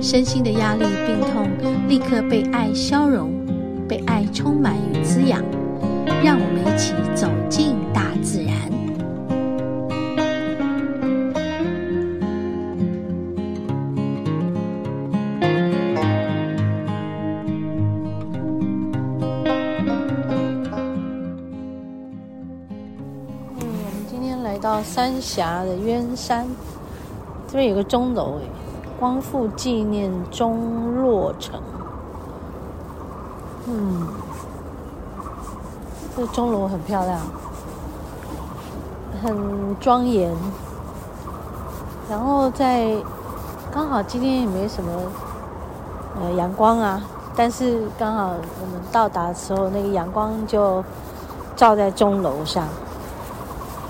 身心的压力、病痛立刻被爱消融，被爱充满与滋养。让我们一起走进大自然。我们今天来到三峡的渊山，这边有个钟楼哎，光复纪念钟落成。嗯，这钟楼很漂亮，很庄严。然后在刚好今天也没什么呃阳光啊，但是刚好我们到达的时候，那个阳光就照在钟楼上。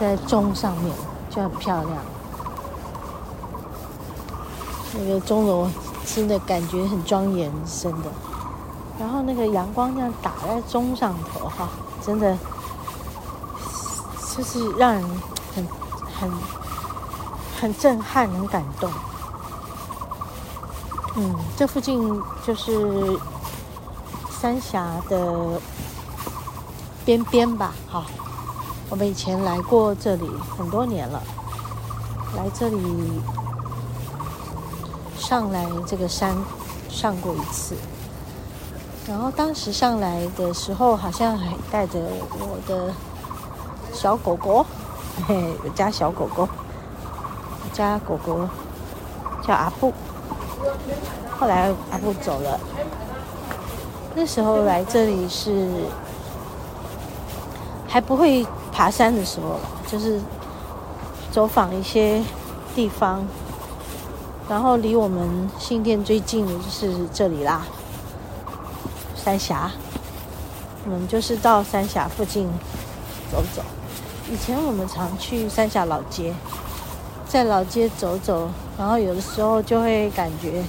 在钟上面就很漂亮，那个钟楼真的感觉很庄严，真的。然后那个阳光这样打在钟上头，哈，真的就是让人很很很震撼，很感动。嗯，这附近就是三峡的边边吧，哈。我们以前来过这里很多年了，来这里上来这个山上过一次，然后当时上来的时候好像还带着我的小狗狗，嘿，我家小狗狗，我家狗狗叫阿布，后来阿布走了，那时候来这里是还不会。爬山的时候，就是走访一些地方，然后离我们新店最近的就是这里啦，三峡。我们就是到三峡附近走走。以前我们常去三峡老街，在老街走走，然后有的时候就会感觉，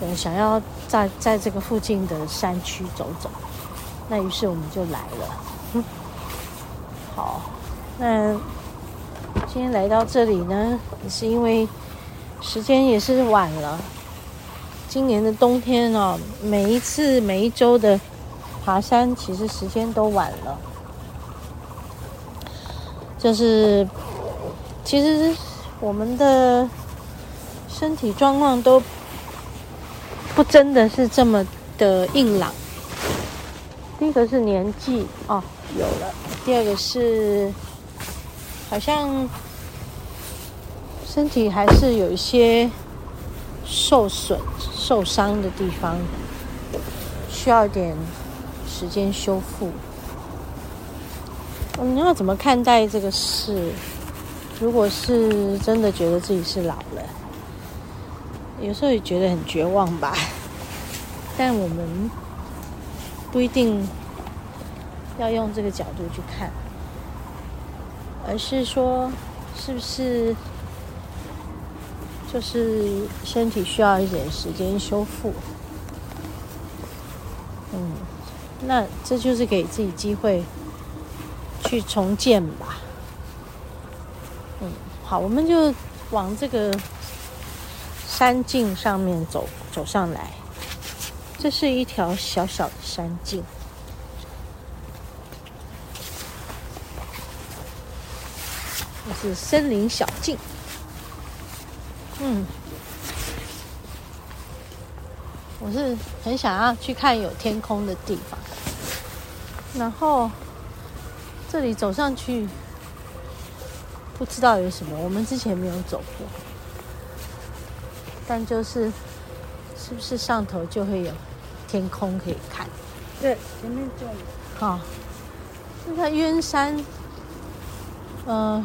呃，想要在在这个附近的山区走走，那于是我们就来了。好，那今天来到这里呢，也是因为时间也是晚了。今年的冬天哦，每一次每一周的爬山，其实时间都晚了。就是其实我们的身体状况都不真的是这么的硬朗。第一个是年纪哦，有了。第二个是，好像身体还是有一些受损、受伤的地方，需要一点时间修复。你要怎么看待这个事？如果是真的觉得自己是老了，有时候也觉得很绝望吧。但我们不一定。要用这个角度去看，而是说，是不是就是身体需要一点时间修复？嗯，那这就是给自己机会去重建吧。嗯，好，我们就往这个山径上面走，走上来。这是一条小小的山径。是森林小径，嗯，我是很想要去看有天空的地方，然后这里走上去，不知道有什么，我们之前没有走过，但就是是不是上头就会有天空可以看？对，前面就有。好，这个渊山，嗯、呃。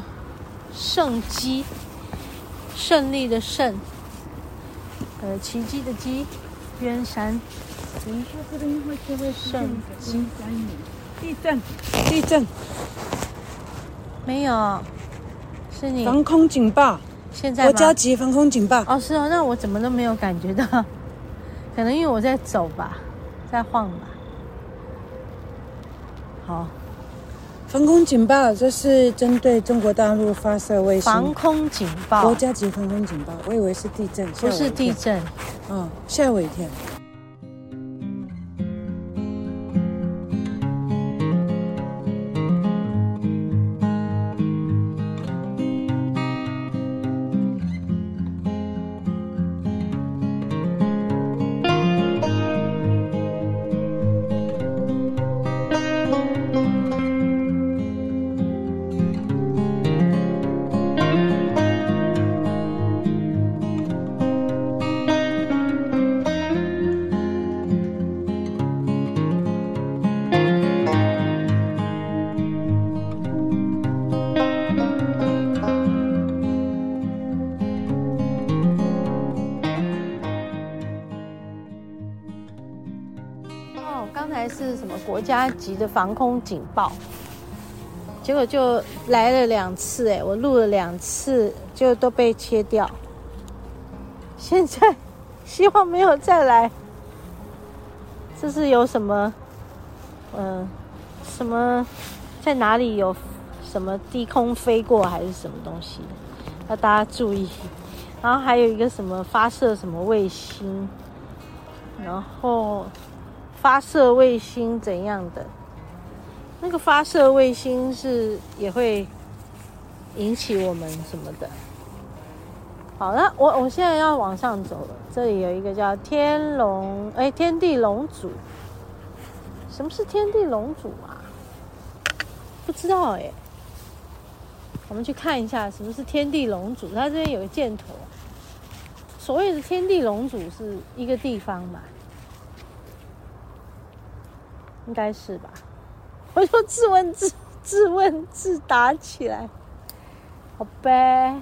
胜基，胜利的胜，呃，奇迹的迹，鸢山。等一下，这边会就会圣经地震，地震，没有，是你防空警报。现在国家级防空警报。哦，是哦，那我怎么都没有感觉到？可能因为我在走吧，在晃吧。好，防空警报，这是针对中国大陆发射卫星。防空警报，国家级防空警报，我以为是地震，不是地震。嗯，吓我一跳。刚才是什么国家级的防空警报？结果就来了两次，哎，我录了两次，就都被切掉。现在希望没有再来。这是有什么？嗯、什么？在哪里有什么低空飞过还是什么东西？要大家注意。然后还有一个什么发射什么卫星，然后。发射卫星怎样的？那个发射卫星是也会引起我们什么的？好，那我我现在要往上走了。这里有一个叫天龙，哎，天地龙祖。什么是天地龙祖啊？不知道哎。我们去看一下什么是天地龙祖。它这边有个箭头。所谓的天地龙祖是一个地方嘛？应该是吧，我就自问自自问自答起来，好呗。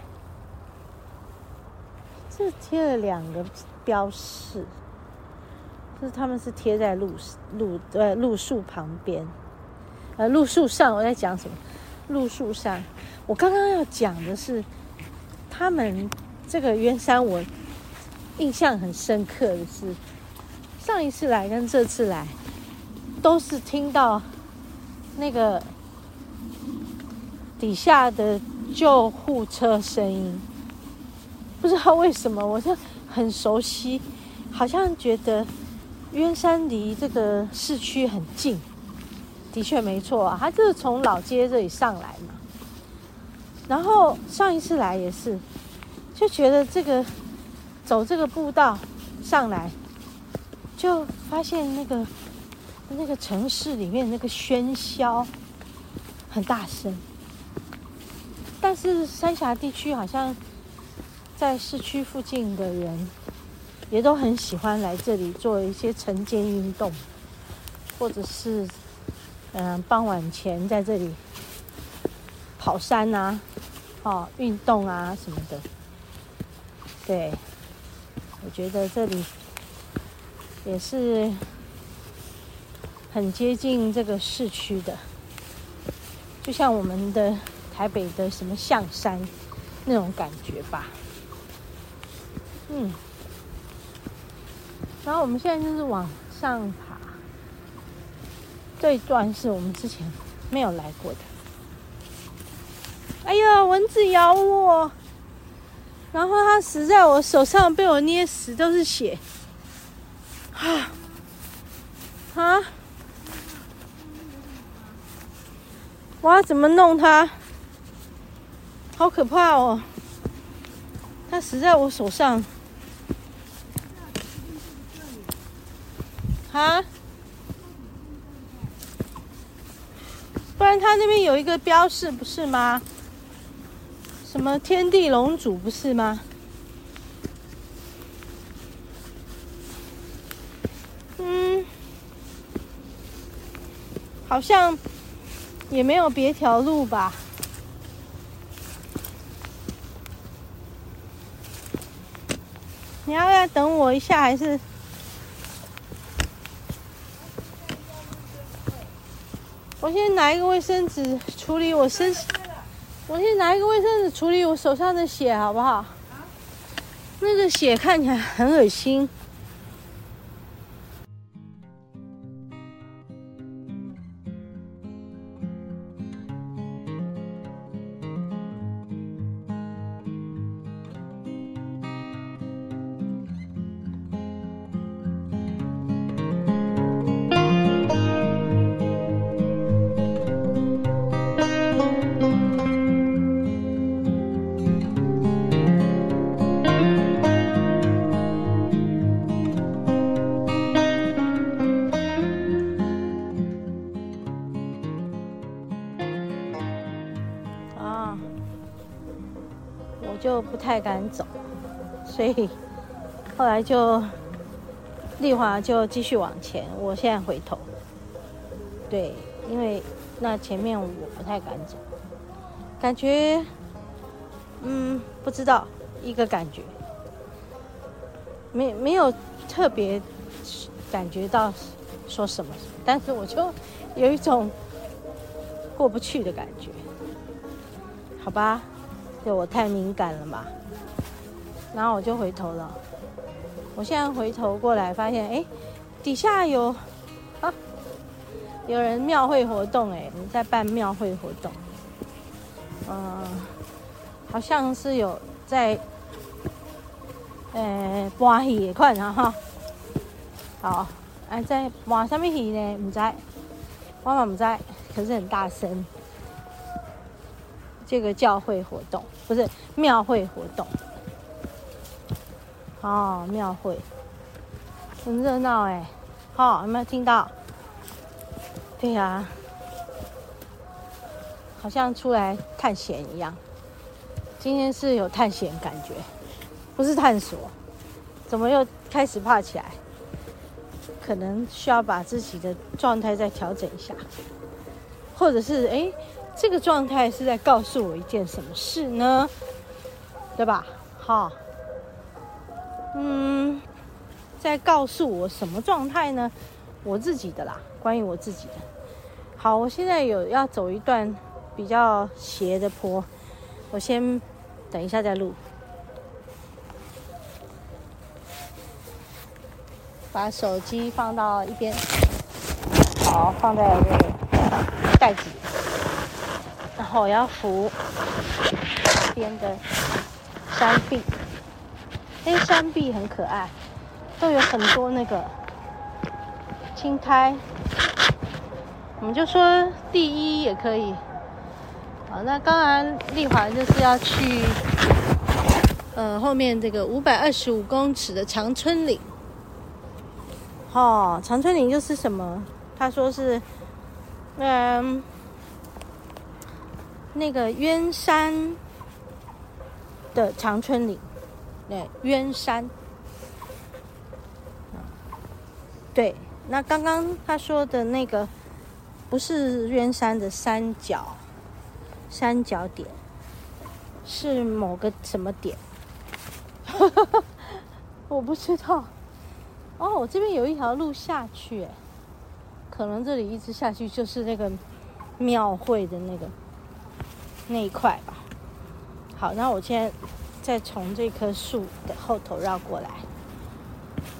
这贴了两个标示，就是他们是贴在路路呃路树旁边，呃路树上。我在讲什么？路树上。我刚刚要讲的是，他们这个鸢山，我印象很深刻的是，上一次来跟这次来。都是听到那个底下的救护车声音，不知道为什么，我就很熟悉，好像觉得鸢山离这个市区很近。的确没错啊，他就是从老街这里上来嘛。然后上一次来也是，就觉得这个走这个步道上来，就发现那个。那个城市里面那个喧嚣很大声，但是三峡地区好像在市区附近的人也都很喜欢来这里做一些晨间运动，或者是嗯、傍晚前在这里跑山啊、哦运动啊什么的。对，我觉得这里也是。很接近这个市区的，就像我们的台北的什么象山那种感觉吧。嗯，然后我们现在就是往上爬，这一段是我们之前没有来过的。哎呀，蚊子咬我，然后它死在我手上，被我捏死，都是血。啊 啊！我要怎么弄它？好可怕哦！它死在我手上。啊？不然它那边有一个标示，不是吗？什么天地龙主，不是吗？嗯，好像。也没有别条路吧。你要不要等我一下还是？我先拿一个卫生纸处理我身我先拿一个卫生纸处理我手上的血好不好？那个血看起来很恶心。不太敢走，所以后来就丽华就继续往前。我现在回头，对，因为那前面我不太敢走，感觉嗯不知道一个感觉，没没有特别感觉到说什么，但是我就有一种过不去的感觉，好吧。对我太敏感了嘛，然后我就回头了。我现在回头过来，发现哎，底下有啊，有人庙会活动哎，你在办庙会活动，嗯，好像是有在，呃，搬戏的款啊哈。好，哎，在搬什么戏呢？唔知，我嘛不知，可是很大声。这个教会活动不是庙会活动哦，庙会很热闹哎，好，有没有听到？对呀，好像出来探险一样。今天是有探险感觉，不是探索。怎么又开始怕起来？可能需要把自己的状态再调整一下，或者是哎。这个状态是在告诉我一件什么事呢？对吧？好，嗯，在告诉我什么状态呢？我自己的啦，关于我自己的。好，我现在有要走一段比较斜的坡，我先等一下再录，把手机放到一边，好，放在这个袋子。然后我要扶这边的山壁，那些山壁很可爱，都有很多那个青苔。我们就说第一也可以。好，那刚然丽华就是要去呃后面这个五百二十五公尺的长春岭。哦，长春岭就是什么？他说是嗯。那个鸢山的长春岭，对，鸢山。对，那刚刚他说的那个不是鸢山的山脚，山脚点是某个什么点？我不知道。哦，我这边有一条路下去，哎，可能这里一直下去就是那个庙会的那个。那一块吧，好，那我现在再从这棵树的后头绕过来，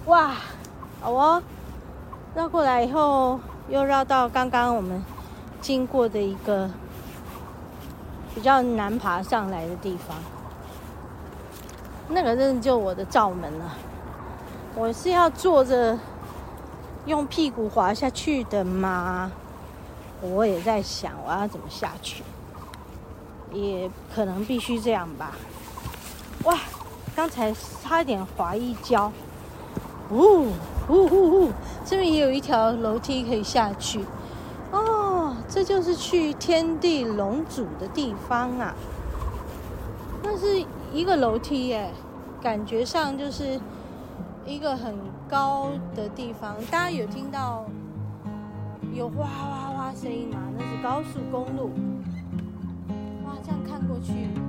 哇，好哦，绕过来以后又绕到刚刚我们经过的一个比较难爬上来的地方，那个真的就我的罩门了，我是要坐着用屁股滑下去的吗？我也在想我要怎么下去。也可能必须这样吧。哇，刚才差一点滑一跤。呜呜呜呜，这边也有一条楼梯可以下去。哦，这就是去天地龙祖的地方啊。那是一个楼梯耶，感觉上就是一个很高的地方。大家有听到有哗哗哗声音吗？那是高速公路。去。